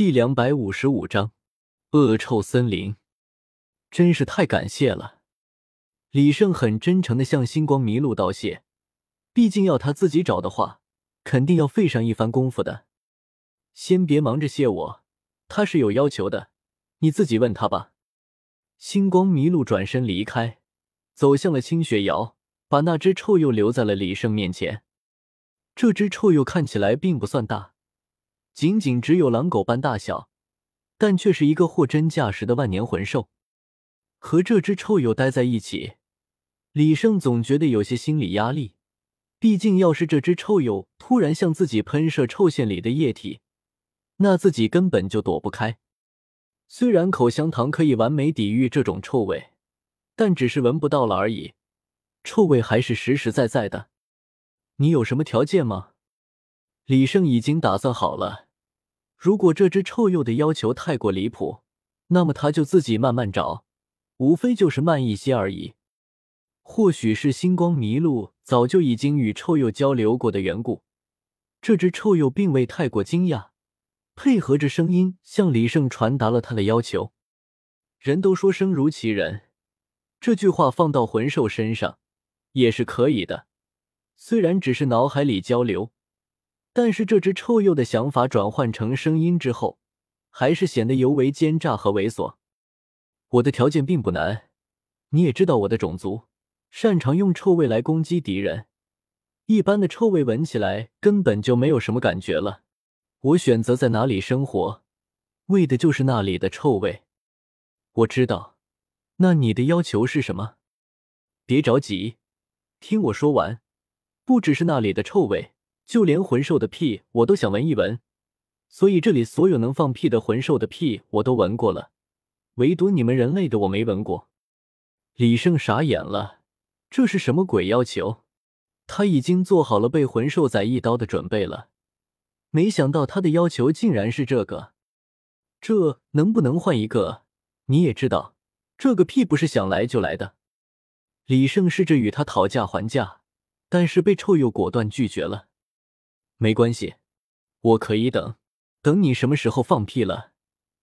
第两百五十五章恶臭森林。真是太感谢了，李胜很真诚的向星光麋鹿道谢。毕竟要他自己找的话，肯定要费上一番功夫的。先别忙着谢我，他是有要求的，你自己问他吧。星光麋鹿转身离开，走向了清雪瑶，把那只臭鼬留在了李胜面前。这只臭鼬看起来并不算大。仅仅只有狼狗般大小，但却是一个货真价实的万年魂兽。和这只臭鼬待在一起，李胜总觉得有些心理压力。毕竟，要是这只臭鼬突然向自己喷射臭腺里的液体，那自己根本就躲不开。虽然口香糖可以完美抵御这种臭味，但只是闻不到了而已，臭味还是实实在在的。你有什么条件吗？李胜已经打算好了。如果这只臭鼬的要求太过离谱，那么他就自己慢慢找，无非就是慢一些而已。或许是星光麋鹿早就已经与臭鼬交流过的缘故，这只臭鼬并未太过惊讶，配合着声音向李胜传达了他的要求。人都说生如其人，这句话放到魂兽身上也是可以的，虽然只是脑海里交流。但是这只臭鼬的想法转换成声音之后，还是显得尤为奸诈和猥琐。我的条件并不难，你也知道我的种族擅长用臭味来攻击敌人，一般的臭味闻起来根本就没有什么感觉了。我选择在哪里生活，为的就是那里的臭味。我知道，那你的要求是什么？别着急，听我说完。不只是那里的臭味。就连魂兽的屁我都想闻一闻，所以这里所有能放屁的魂兽的屁我都闻过了，唯独你们人类的我没闻过。李胜傻眼了，这是什么鬼要求？他已经做好了被魂兽宰一刀的准备了，没想到他的要求竟然是这个。这能不能换一个？你也知道，这个屁不是想来就来的。李胜试着与他讨价还价，但是被臭鼬果断拒绝了。没关系，我可以等，等你什么时候放屁了，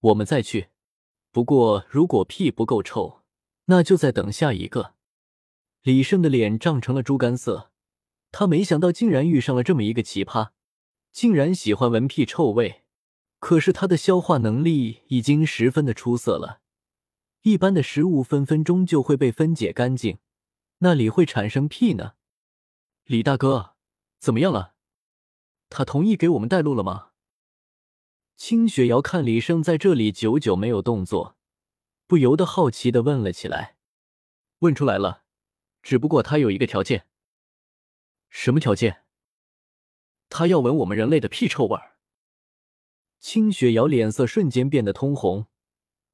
我们再去。不过如果屁不够臭，那就再等下一个。李胜的脸涨成了猪肝色，他没想到竟然遇上了这么一个奇葩，竟然喜欢闻屁臭味。可是他的消化能力已经十分的出色了，一般的食物分分钟就会被分解干净，那里会产生屁呢？李大哥，怎么样了？他同意给我们带路了吗？清雪瑶看李胜在这里久久没有动作，不由得好奇的问了起来。问出来了，只不过他有一个条件。什么条件？他要闻我们人类的屁臭味儿。清雪瑶脸色瞬间变得通红，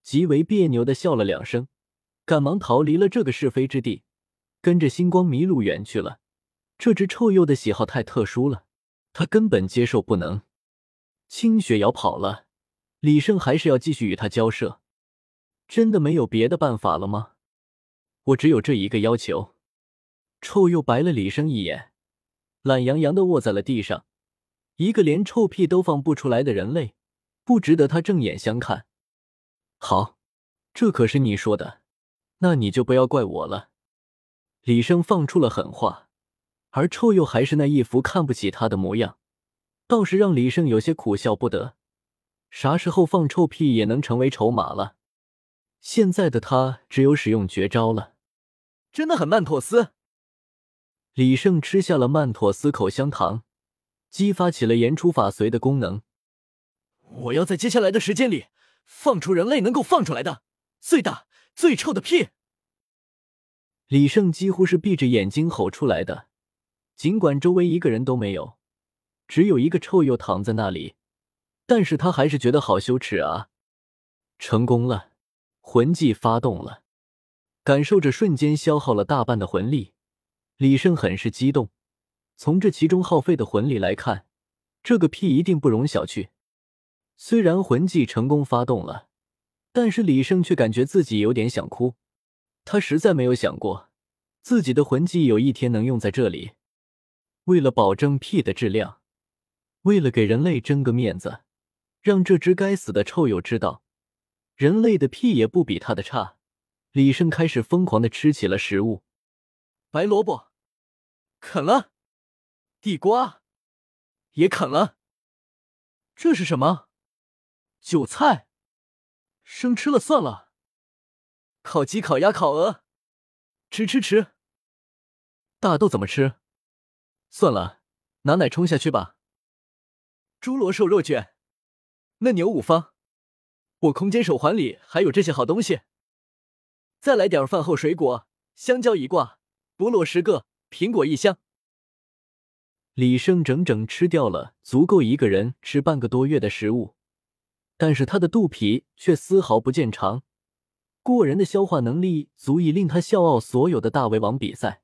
极为别扭的笑了两声，赶忙逃离了这个是非之地，跟着星光迷路远去了。这只臭鼬的喜好太特殊了。他根本接受不能，清雪瑶跑了，李胜还是要继续与他交涉。真的没有别的办法了吗？我只有这一个要求。臭鼬白了李胜一眼，懒洋洋的卧在了地上。一个连臭屁都放不出来的人类，不值得他正眼相看。好，这可是你说的，那你就不要怪我了。李胜放出了狠话。而臭鼬还是那一副看不起他的模样，倒是让李胜有些苦笑不得。啥时候放臭屁也能成为筹码了？现在的他只有使用绝招了。真的很曼妥思。李胜吃下了曼妥思口香糖，激发起了言出法随的功能。我要在接下来的时间里放出人类能够放出来的最大最臭的屁。李胜几乎是闭着眼睛吼出来的。尽管周围一个人都没有，只有一个臭鼬躺在那里，但是他还是觉得好羞耻啊！成功了，魂技发动了，感受着瞬间消耗了大半的魂力，李胜很是激动。从这其中耗费的魂力来看，这个屁一定不容小觑。虽然魂技成功发动了，但是李胜却感觉自己有点想哭。他实在没有想过，自己的魂技有一天能用在这里。为了保证屁的质量，为了给人类争个面子，让这只该死的臭鼬知道，人类的屁也不比他的差。李胜开始疯狂的吃起了食物，白萝卜啃了，地瓜也啃了。这是什么？韭菜？生吃了算了。烤鸡、烤鸭、烤鹅，吃吃吃。大豆怎么吃？算了，拿奶冲下去吧。猪螺瘦肉卷，嫩牛五方。我空间手环里还有这些好东西。再来点饭后水果，香蕉一挂，菠萝十个，苹果一箱。李胜整整吃掉了足够一个人吃半个多月的食物，但是他的肚皮却丝毫不见长，过人的消化能力足以令他笑傲所有的大胃王比赛。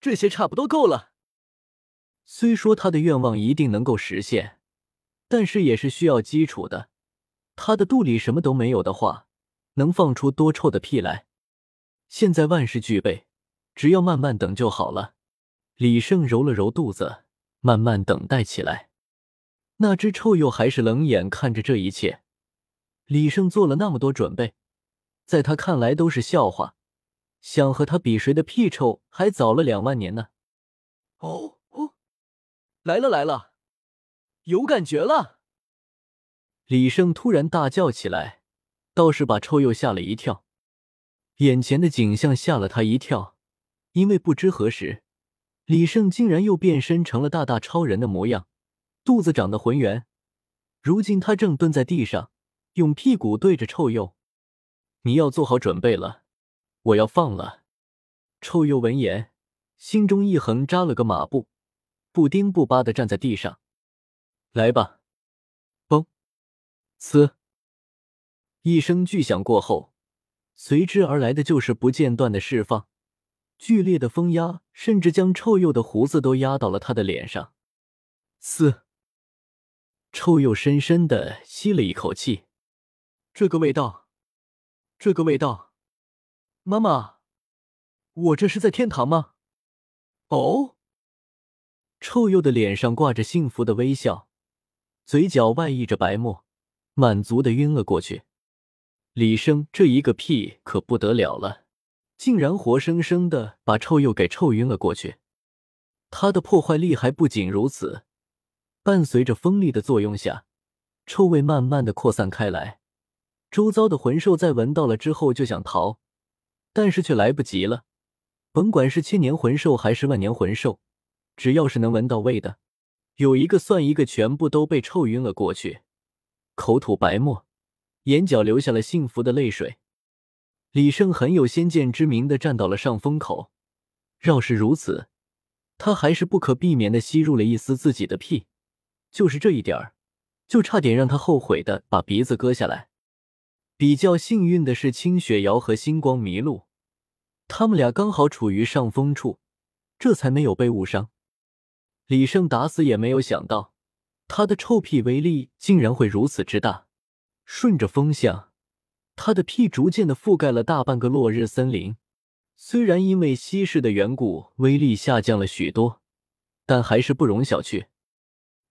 这些差不多够了。虽说他的愿望一定能够实现，但是也是需要基础的。他的肚里什么都没有的话，能放出多臭的屁来？现在万事俱备，只要慢慢等就好了。李胜揉了揉肚子，慢慢等待起来。那只臭鼬还是冷眼看着这一切。李胜做了那么多准备，在他看来都是笑话。想和他比谁的屁臭还早了两万年呢。哦哦，来了来了，有感觉了！李胜突然大叫起来，倒是把臭鼬吓了一跳。眼前的景象吓了他一跳，因为不知何时，李胜竟然又变身成了大大超人的模样，肚子长得浑圆。如今他正蹲在地上，用屁股对着臭鼬。你要做好准备了，我要放了。臭鼬闻言，心中一横，扎了个马步，不丁不巴的站在地上。来吧，嘣，呲，一声巨响过后。随之而来的就是不间断的释放，剧烈的风压甚至将臭鼬的胡子都压到了他的脸上。嘶！臭鼬深深的吸了一口气，这个味道，这个味道，妈妈，我这是在天堂吗？哦！臭鼬的脸上挂着幸福的微笑，嘴角外溢着白沫，满足的晕了过去。李生这一个屁可不得了了，竟然活生生的把臭鼬给臭晕了过去。他的破坏力还不仅如此，伴随着风力的作用下，臭味慢慢的扩散开来。周遭的魂兽在闻到了之后就想逃，但是却来不及了。甭管是千年魂兽还是万年魂兽，只要是能闻到味的，有一个算一个，全部都被臭晕了过去，口吐白沫。眼角流下了幸福的泪水，李胜很有先见之明的站到了上风口。饶是如此，他还是不可避免的吸入了一丝自己的屁，就是这一点儿，就差点让他后悔的把鼻子割下来。比较幸运的是，清雪瑶和星光麋鹿，他们俩刚好处于上风处，这才没有被误伤。李胜打死也没有想到，他的臭屁威力竟然会如此之大。顺着风向，他的屁逐渐的覆盖了大半个落日森林。虽然因为稀释的缘故，威力下降了许多，但还是不容小觑。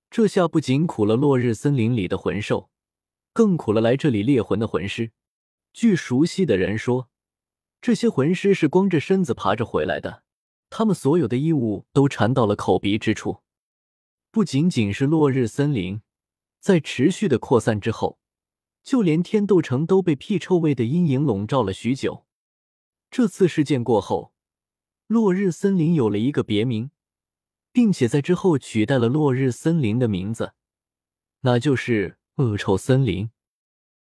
这下不仅苦了落日森林里的魂兽，更苦了来这里猎魂的魂师。据熟悉的人说，这些魂师是光着身子爬着回来的，他们所有的衣物都缠到了口鼻之处。不仅仅是落日森林，在持续的扩散之后。就连天斗城都被屁臭味的阴影笼罩了许久。这次事件过后，落日森林有了一个别名，并且在之后取代了落日森林的名字，那就是恶臭森林。